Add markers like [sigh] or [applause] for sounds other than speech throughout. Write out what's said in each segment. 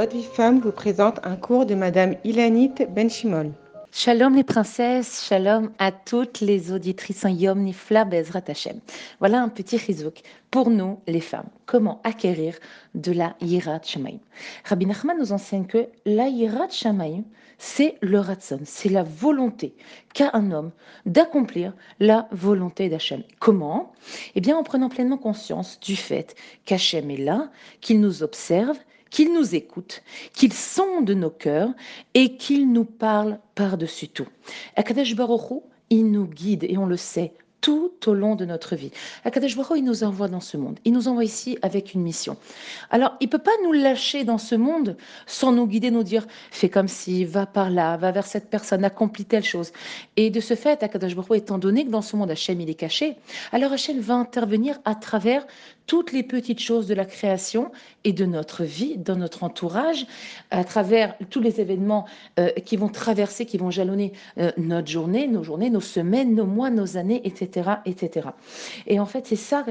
Votre vie femme vous présente un cours de Madame Ilanit Benchimol. Shalom les princesses, shalom à toutes les auditrices en Yom Nifla Bezrat. Voilà un petit rizouk pour nous les femmes. Comment acquérir de la Yirat Shamaim? Rabbi Nachman nous enseigne que la Yirat Shamaim, c'est le Ratson, c'est la volonté qu'a un homme d'accomplir la volonté d'Hachem. Comment? Eh bien en prenant pleinement conscience du fait qu'Hachem est là, qu'il nous observe qu'il nous écoute, qu'il sonde nos cœurs et qu'il nous parle par-dessus tout. Akadesh Baruch il nous guide et on le sait tout au long de notre vie. Akadesh Baruch il nous envoie dans ce monde. Il nous envoie ici avec une mission. Alors, il peut pas nous lâcher dans ce monde sans nous guider, nous dire fais comme si, va par là, va vers cette personne, accomplis telle chose. Et de ce fait, Akadesh Baruch étant donné que dans ce monde Hachem il est caché, alors Hachem va intervenir à travers toutes les petites choses de la création et de notre vie, dans notre entourage, à travers tous les événements euh, qui vont traverser, qui vont jalonner euh, notre journée, nos journées, nos semaines, nos mois, nos années, etc. etc. Et en fait, c'est ça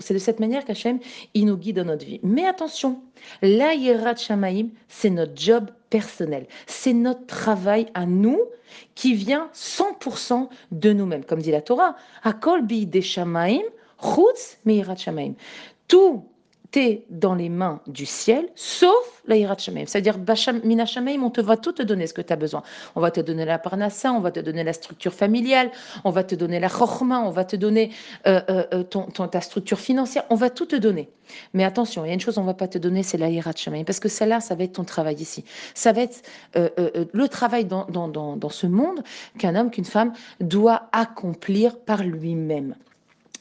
C'est de cette manière qu'Hachem, nous guide dans notre vie. Mais attention, la Yerat Shamaim, c'est notre job personnel. C'est notre travail à nous qui vient 100% de nous-mêmes. Comme dit la Torah, Akol bi Shamaim, Chutz Meirat Shamaim. Tout est dans les mains du ciel, sauf la Yirat Shamaim. C'est-à-dire, Mina Shamaim, on te va tout te donner ce que tu as besoin. On va te donner la parnassa, on va te donner la structure familiale, on va te donner la chorma, on va te donner euh, euh, euh, ton, ta structure financière, on va tout te donner. Mais attention, il y a une chose on va pas te donner, c'est la Yirat Shamaim, parce que celle-là, ça va être ton travail ici. Ça va être le travail dans, dans, dans, dans ce monde qu'un homme, qu'une femme doit accomplir par lui-même.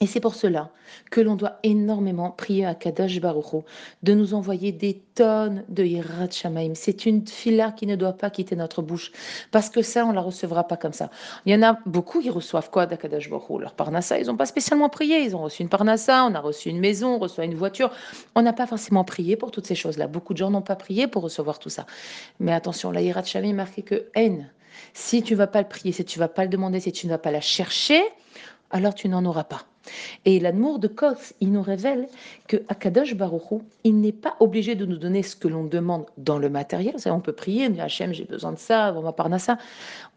Et c'est pour cela que l'on doit énormément prier à Kadosh Baruch de nous envoyer des tonnes de Yirat Shamaim. C'est une fila qui ne doit pas quitter notre bouche, parce que ça, on la recevra pas comme ça. Il y en a beaucoup qui reçoivent quoi d'Akadosh Baruch Leur parnassa, ils n'ont pas spécialement prié. Ils ont reçu une parnassa, on a reçu une maison, on reçoit une voiture. On n'a pas forcément prié pour toutes ces choses-là. Beaucoup de gens n'ont pas prié pour recevoir tout ça. Mais attention, la Yirat Shamaim marqué que haine. Si tu vas pas le prier, si tu vas pas le demander, si tu ne vas pas la chercher, alors tu n'en auras pas. Et l'amour de Kos, il nous révèle que Akadosh Baruchou, il n'est pas obligé de nous donner ce que l'on demande dans le matériel. On peut prier, Hachem, j'ai besoin de ça, on va ça.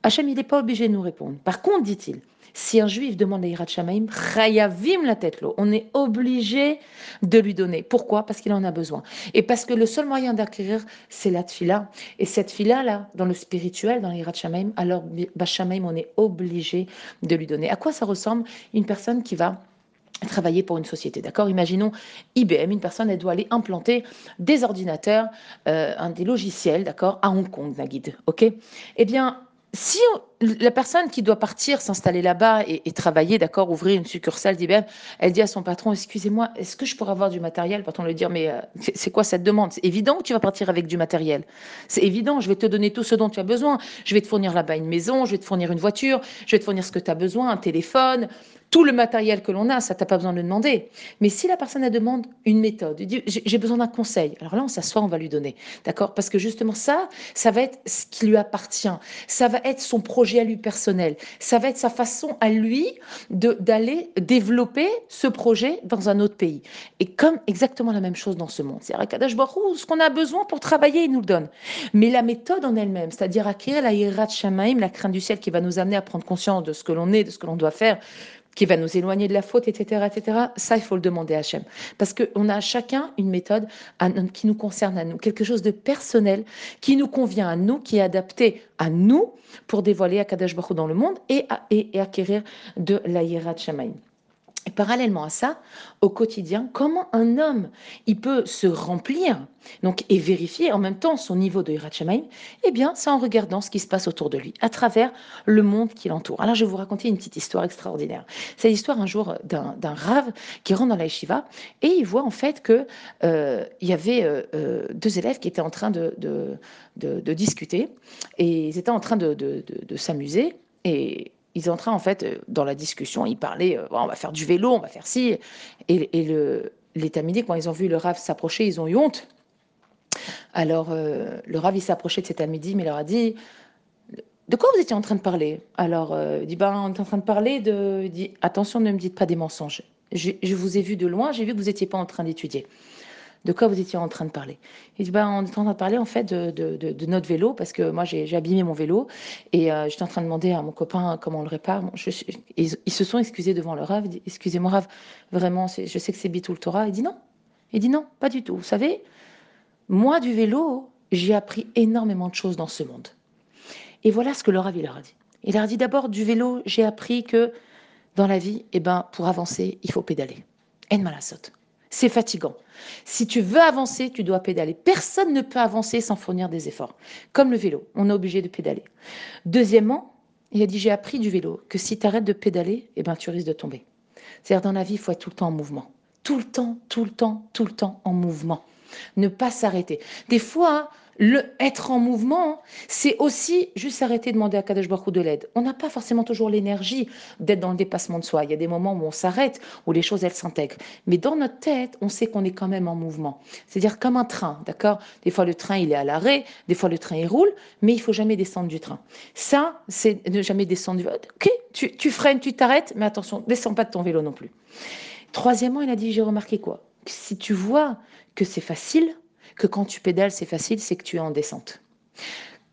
Hachem, il n'est pas obligé de nous répondre. Par contre, dit-il, si un juif demande à Hirat Shamaim, la tête l'eau, on est obligé de lui donner. Pourquoi? Parce qu'il en a besoin. Et parce que le seul moyen d'acquérir, c'est la tfila. Et cette fila-là, dans le spirituel, dans l'Hirat Shamaim, alors Bashamaim, on est obligé de lui donner. À quoi ça ressemble? Une personne qui va travailler pour une société. D'accord? Imaginons IBM, une personne, elle doit aller implanter des ordinateurs, euh, des logiciels, d'accord, à Hong Kong, Nagid. OK? Eh bien, si la personne qui doit partir, s'installer là-bas et, travailler, d'accord, ouvrir une succursale d'IBM, elle dit à son patron, excusez-moi, est-ce que je pourrais avoir du matériel? Le patron lui dire, mais euh, c'est quoi cette demande? C'est évident que tu vas partir avec du matériel. C'est évident, je vais te donner tout ce dont tu as besoin. Je vais te fournir là-bas une maison, je vais te fournir une voiture, je vais te fournir ce que tu as besoin, un téléphone, tout le matériel que l'on a, ça t'as pas besoin de le demander. Mais si la personne elle demande une méthode, dit j'ai besoin d'un conseil, alors là on s'assoit, on va lui donner, d'accord? Parce que justement ça, ça va être ce qui lui appartient, ça va être son projet à lui personnel, ça va être sa façon à lui d'aller développer ce projet dans un autre pays. Et comme exactement la même chose dans ce monde, c'est-à-dire Kadash ce qu'on a besoin pour travailler, il nous le donne. Mais la méthode en elle-même, c'est-à-dire acquérir la hirat shamaim, la crainte du ciel qui va nous amener à prendre conscience de ce que l'on est, de ce que l'on doit faire qui va nous éloigner de la faute, etc., etc. Ça, il faut le demander à Hachem. Parce qu'on a chacun une méthode qui nous concerne à nous, quelque chose de personnel, qui nous convient à nous, qui est adapté à nous pour dévoiler Akadash Baruch dans le monde et, et, acquérir de la Shamaim. Et parallèlement à ça, au quotidien, comment un homme il peut se remplir donc et vérifier en même temps son niveau de Hirat Eh bien, c'est en regardant ce qui se passe autour de lui, à travers le monde qui l'entoure. Alors, je vais vous raconter une petite histoire extraordinaire. C'est l'histoire un jour d'un rave qui rentre dans la yeshiva et il voit en fait que euh, il y avait euh, euh, deux élèves qui étaient en train de, de, de, discuter et ils étaient en train de, de s'amuser et ils entraient en fait euh, dans la discussion, ils parlaient, euh, on va faire du vélo, on va faire ci. Et, et le, les quand ils ont vu le Rav s'approcher, ils ont eu honte. Alors euh, le Rav, il s'approchait de cet Amidi, mais il leur a dit, de quoi vous étiez en train de parler? Alors il dit, ben, on est en train de parler de... Il dit, attention, ne me dites pas des mensonges. Je vous ai vu de loin, j'ai vu que vous n'étiez pas en train d'étudier. De quoi vous étiez en train de parler Il dit bah, On est en train de parler en fait de, notre vélo, parce que moi j'ai abîmé mon vélo et euh, j'étais en train de demander à mon copain comment on le répare. ils, se sont excusés devant le Rav. Excusez-moi, Rav, vraiment, je sais que c'est Bitou le Torah. Il dit non. Il dit non, pas du tout. Vous savez, moi du vélo, j'ai appris énormément de choses dans ce monde. Et voilà ce que le Rav leur a dit. Il leur a dit d'abord du vélo, j'ai appris que dans la vie, eh ben, pour avancer, il faut pédaler. En malasot. C'est fatigant. Si tu veux avancer, tu dois pédaler. Personne ne peut avancer sans fournir des efforts. Comme le vélo, on est obligé de pédaler. Deuxièmement, il a dit j'ai appris du vélo que si tu arrêtes de pédaler, eh ben, tu risques de tomber. C'est-à-dire dans la vie, il faut être tout le temps en mouvement. Tout le temps, tout le temps, tout le temps en mouvement. Ne pas s'arrêter. Des fois, le être en mouvement, c'est aussi juste arrêter de demander à Kadesh Baruch de l'aide. On n'a pas forcément toujours l'énergie d'être dans le dépassement de soi. Il y a des moments où on s'arrête, où les choses elles s'intègrent. Mais dans notre tête, on sait qu'on est quand même en mouvement. C'est-à-dire comme un train, d'accord? Des fois le train il est à l'arrêt, des fois le train il roule, mais il faut jamais descendre du train. Ça, c'est ne jamais descendre du. Ok, tu, tu freines, tu t'arrêtes, mais attention, descends pas de ton vélo non plus. Troisièmement, il a dit j'ai remarqué quoi? Si tu vois que c'est facile que quand tu pédales, c'est facile, c'est que tu es en descente.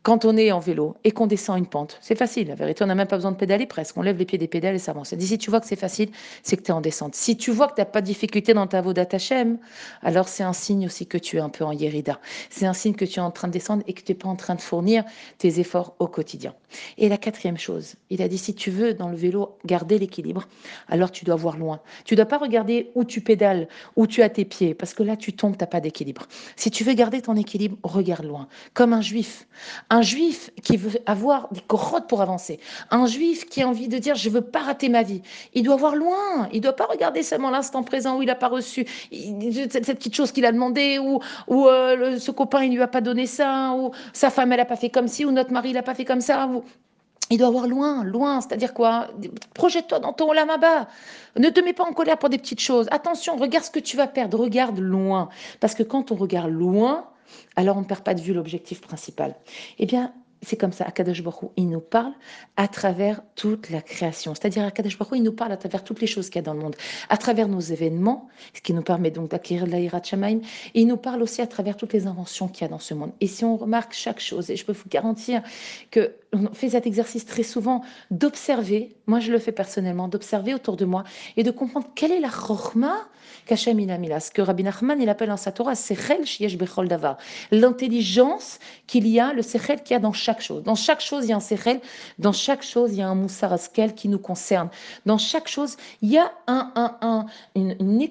Quand on est en vélo et qu'on descend une pente, c'est facile. La vérité, on n'a même pas besoin de pédaler presque. On lève les pieds des pédales et ça avance. si tu vois que c'est facile, c'est que tu es en descente. Si tu vois que tu n'as pas de difficulté dans ta voie Hachem, alors c'est un signe aussi que tu es un peu en Yérida. C'est un signe que tu es en train de descendre et que tu n'es pas en train de fournir tes efforts au quotidien. Et la quatrième chose, il a dit si tu veux dans le vélo garder l'équilibre, alors tu dois voir loin. Tu ne dois pas regarder où tu pédales, où tu as tes pieds, parce que là tu tombes, tu n'as pas d'équilibre. Si tu veux garder ton équilibre, regarde loin. Comme un juif. Un juif qui veut avoir des corottes pour avancer, un juif qui a envie de dire je veux pas rater ma vie, il doit voir loin, il doit pas regarder seulement l'instant présent où il a pas reçu cette, petite chose qu'il a demandé ou, ou euh, ce copain il lui a pas donné ça ou sa femme elle a pas fait comme ci ou notre mari il a pas fait comme ça. Il doit voir loin, loin, c'est-à-dire quoi? Projette-toi dans ton lamaba. Ne te mets pas en colère pour des petites choses. Attention, regarde ce que tu vas perdre, regarde loin. Parce que quand on regarde loin, alors on ne perd pas de vue l'objectif principal. Eh bien, c'est comme ça, Akadosh Baruch il nous parle à travers toute la création. C'est-à-dire, Akadosh Baruch il nous parle à travers toutes les choses qu'il y a dans le monde, à travers nos événements, ce qui nous permet donc d'acquérir de l'Aïrat et il nous parle aussi à travers toutes les inventions qu'il y a dans ce monde. Et si on remarque chaque chose, et je peux vous garantir que on fait cet exercice très souvent d'observer, moi je le fais personnellement, d'observer autour de moi et de comprendre quelle est la chorma qu'Hachem il a. Ce que Rabbi Nachman il appelle en sa Torah, sechel shiesh bechol davar. L'intelligence qu'il y a, le sechel qu'il y a dans chaque chose. Dans chaque chose, il y a un sechel. Dans chaque chose, il y a un moussar qui nous concerne. Dans chaque chose, il y a un, un, un une, une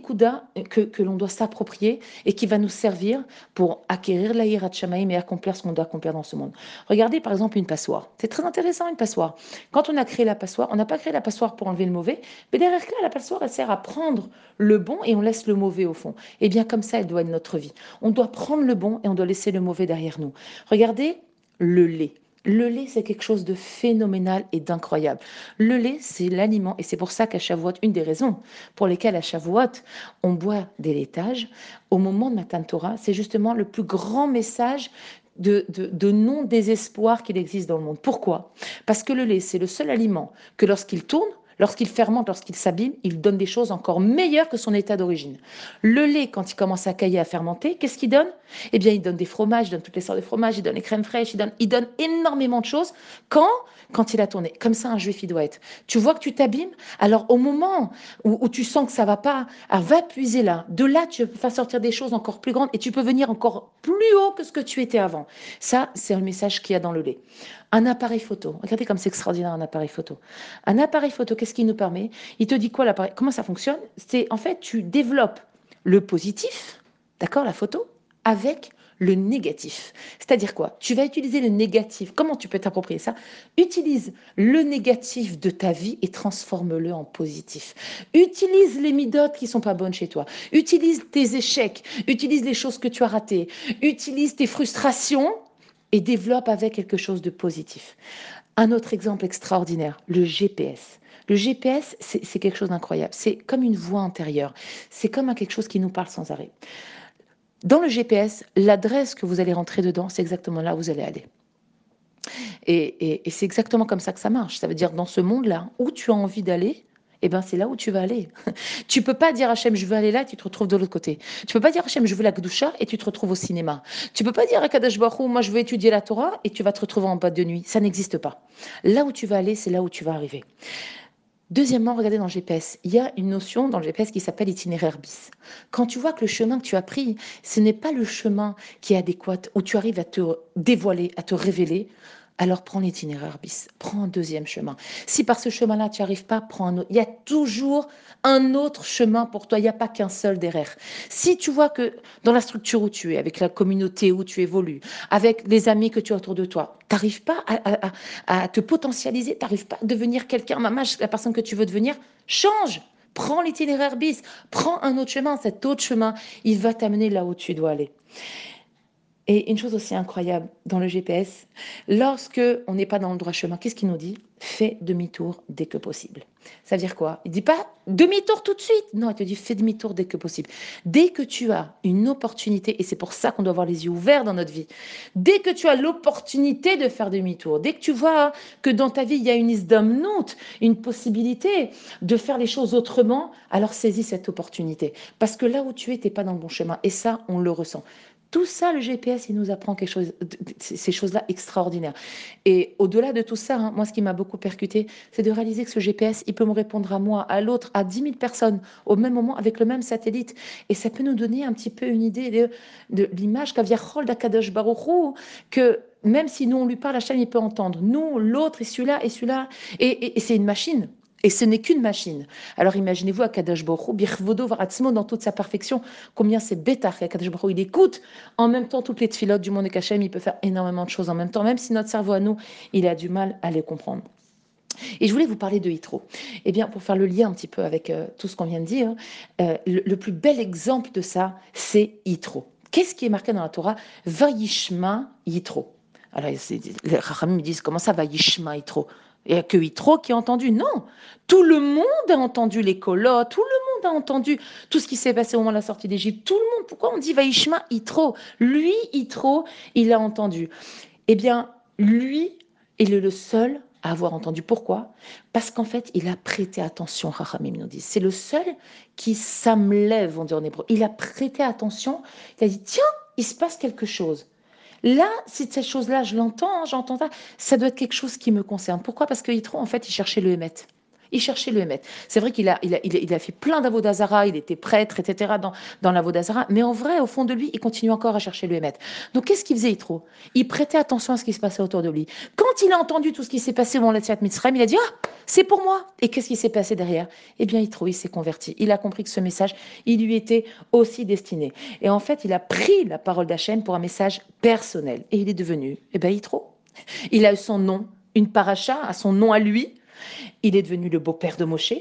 que, que l'on doit s'approprier et qui va nous servir pour acquérir l'aïrat shamaïm et accomplir ce qu'on doit accomplir dans ce monde. Regardez par exemple une passoire. C'est très intéressant une passoire. Quand on a créé la passoire, on n'a pas créé la passoire pour enlever le mauvais, mais derrière là, la passoire, elle sert à prendre le bon et on laisse le mauvais au fond. Et eh bien comme ça, elle doit être notre vie. On doit prendre le bon et on doit laisser le mauvais derrière nous. Regardez le lait. Le lait, c'est quelque chose de phénoménal et d'incroyable. Le lait, c'est l'aliment, et c'est pour ça qu'à Shavuot, une des raisons pour lesquelles à Shavuot, on boit des laitages, au moment de Matan Torah, c'est justement le plus grand message de, non-désespoir qu'il existe dans le monde. Pourquoi? Parce que le lait, c'est le seul aliment que lorsqu'il tourne, lorsqu'il fermente, lorsqu'il s'abîme, il donne des choses encore meilleures que son état d'origine. Le lait, quand il commence à cailler, à fermenter, qu'est-ce qu'il donne? Eh bien, il donne des fromages, il donne toutes les sortes de fromages, il donne les crèmes fraîches, il donne, il donne énormément de choses. Quand? Quand il a tourné. Comme ça, un juif, il doit être. Tu vois que tu t'abîmes? Alors, au moment où, tu sens que ça va pas, ah, va puiser là. De là, tu peux faire sortir des choses encore plus grandes et tu peux venir encore plus haut que ce que tu étais avant. Ça, c'est le message qu'il y a dans le lait. Un appareil photo. Regardez comme c'est extraordinaire un appareil photo. Un appareil photo, qu'est-ce qu'il nous permet? Il te dit quoi l'appareil? Comment ça fonctionne? C'est en fait, tu développes le positif, d'accord, la photo, avec le négatif. C'est-à-dire quoi? Tu vas utiliser le négatif. Comment tu peux t'approprier ça? Utilise le négatif de ta vie et transforme-le en positif. Utilise les midotes qui sont pas bonnes chez toi. Utilise tes échecs. Utilise les choses que tu as ratées. Utilise tes frustrations et développe avec quelque chose de positif. Un autre exemple extraordinaire, le GPS. Le GPS, c'est quelque chose d'incroyable. C'est comme une voix intérieure. C'est comme quelque chose qui nous parle sans arrêt. Dans le GPS, l'adresse que vous allez rentrer dedans, c'est exactement là où vous allez aller. Et, et c'est exactement comme ça que ça marche. Ça veut dire dans ce monde-là, où tu as envie d'aller, eh ben c'est là où tu vas aller. [laughs] tu peux pas dire Hachem, je veux aller là, et tu te retrouves de l'autre côté. Tu peux pas dire Hachem, je veux la Gdusha, et tu te retrouves au cinéma. Tu peux pas dire à moi je veux étudier la Torah, et tu vas te retrouver en boîte de nuit. Ça n'existe pas. Là où tu vas aller, c'est là où tu vas arriver. Deuxièmement, regardez dans le GPS, il y a une notion dans le GPS qui s'appelle itinéraire bis. Quand tu vois que le chemin que tu as pris, ce n'est pas le chemin qui est adéquat, où tu arrives à te dévoiler, à te révéler, alors prends l'itinéraire bis, prends un deuxième chemin. Si par ce chemin-là, tu n'y arrives pas, prends un autre. Il y a toujours un autre chemin pour toi, il n'y a pas qu'un seul derrière. Si tu vois que dans la structure où tu es, avec la communauté où tu évolues, avec les amis que tu as autour de toi, tu n'arrives pas à, te potentialiser, tu n'arrives pas à devenir quelqu'un, la personne que tu veux devenir, change Prends l'itinéraire bis, prends un autre chemin. Cet autre chemin, il va t'amener là où tu dois aller. Et une chose aussi incroyable dans le GPS, lorsque on n'est pas dans le droit chemin, qu'est-ce qu'il nous dit? Fais demi-tour dès que possible. Ça veut dire quoi? Il dit pas demi-tour tout de suite. Non, il te dit fais demi-tour dès que possible. Dès que tu as une opportunité, et c'est pour ça qu'on doit avoir les yeux ouverts dans notre vie, dès que tu as l'opportunité de faire demi-tour, dès que tu vois que dans ta vie il y a une isdamnout, une possibilité de faire les choses autrement, alors saisis cette opportunité. Parce que là où tu es, tu n'es pas dans le bon chemin. Et ça, on le ressent. Tout ça, le GPS, il nous apprend ces choses-là extraordinaires. Et au-delà de tout ça, hein, moi, ce qui m'a beaucoup percuté, c'est de réaliser que ce GPS, il peut me répondre à moi, à l'autre, à 10 000 personnes au même moment avec le même satellite. Et ça peut nous donner un petit peu une idée de, l'image qu'Aviachol d'Akadosh Baruchou, que même si nous on lui parle, la chaîne il peut entendre. Nous, l'autre, et celui-là, et celui-là. et c'est une machine. Et ce n'est qu'une machine. Alors imaginez-vous à Kadosh Baruch Birvodo Varatzmo dans toute sa perfection, combien c'est bêta Kadosh Baruch il écoute en même temps toutes les tfilotes du monde et Kachem, il peut faire énormément de choses en même temps, même si notre cerveau à nous, il a du mal à les comprendre. Et je voulais vous parler de Yitro. Eh bien, pour faire le lien un petit peu avec euh, tout ce qu'on vient de dire, euh, le, plus bel exemple de ça, c'est Yitro. Qu'est-ce qui est marqué dans la Torah? Vayishma Yitro. Alors, les Rachamim me disent comment ça, Vayishma Yitro il n'y a que Yitro qui a entendu? Non, tout le monde a entendu les colottes, tout le monde a entendu tout ce qui s'est passé au moment de la sortie d'Égypte. Tout le monde, pourquoi on dit Vaishma Yitro? Lui, Yitro, il a entendu. Eh bien, lui, il est le seul à avoir entendu. Pourquoi? Parce qu'en fait, il a prêté attention, Rachamim nous dit. C'est le seul qui s'amlève, on dit en hébreu. Il a prêté attention, il a dit, tiens, il se passe quelque chose. Là, si cette chose-là, je l'entends, hein, j'entends ça, ça doit être quelque chose qui me concerne. Pourquoi? Parce que en fait, il cherchait le Hémet. Il cherchait le Hémet. C'est vrai qu'il a, fait plein d'avodazara, il était prêtre, etc. dans, dans l'avodazara, mais en vrai, au fond de lui, il continue encore à chercher le Hémet. Donc qu'est-ce qu'il faisait Yitro? Il prêtait attention à ce qui se passait autour de lui. Quand il a entendu tout ce qui s'est passé au moment de la Mitzrayim, il a dit Ah, c'est pour moi. Et qu'est-ce qui s'est passé derrière? Eh bien, Yitro, il s'est converti. Il a compris que ce message, il lui était aussi destiné. Et en fait, il a pris la parole d'Hachem pour un message personnel. Et il est devenu, eh bien, Yitro. Il a eu son nom, une paracha à son nom à lui, il est devenu le beau-père de Moshe.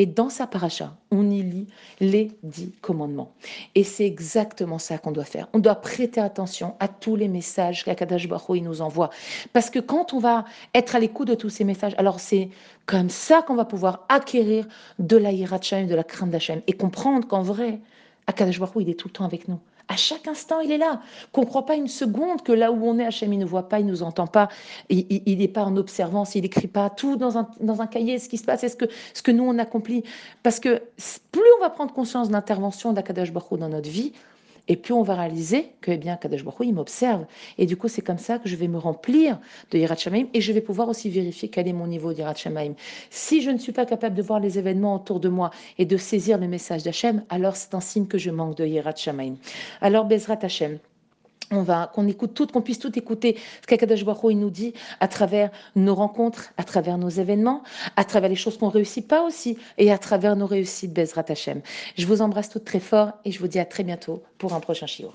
Et dans sa paracha, on y lit les dix commandements. Et c'est exactement ça qu'on doit faire. On doit prêter attention à tous les messages qu'Akadash Baruch nous envoie. Parce que quand on va être à l'écoute de tous ces messages, alors c'est comme ça qu'on va pouvoir acquérir de la de la crainte d'Hachem, et comprendre qu'en vrai, Akadash Baruch il est tout le temps avec nous. À chaque instant, il est là. Qu'on ne croit pas une seconde que là où on est, Hachem, il ne voit pas, il ne nous entend pas, il n'est pas en observance, il n'écrit pas tout dans un, dans un cahier, ce qui se passe, est ce que, ce que nous, on accomplit. Parce que plus on va prendre conscience de l'intervention d'Akadash Baruch dans notre vie, et plus on va réaliser que, eh bien, Kadosh Baruch il m'observe. Et du coup, c'est comme ça que je vais me remplir de Yirat Shamaim et je vais pouvoir aussi vérifier quel est mon niveau d'Yirat Shamaim. Si je ne suis pas capable de voir les événements autour de moi et de saisir le message d'Hachem, alors c'est un signe que je manque de Yirat Shamaim. Alors, Bezrat Hachem on va, qu'on écoute tout, qu'on puisse tout écouter ce qu'Akadash il nous dit à travers nos rencontres, à travers nos événements, à travers les choses qu'on réussit pas aussi, et à travers nos réussites Bezrat Hashem. Je vous embrasse toutes très fort et je vous dis à très bientôt pour un prochain chiot.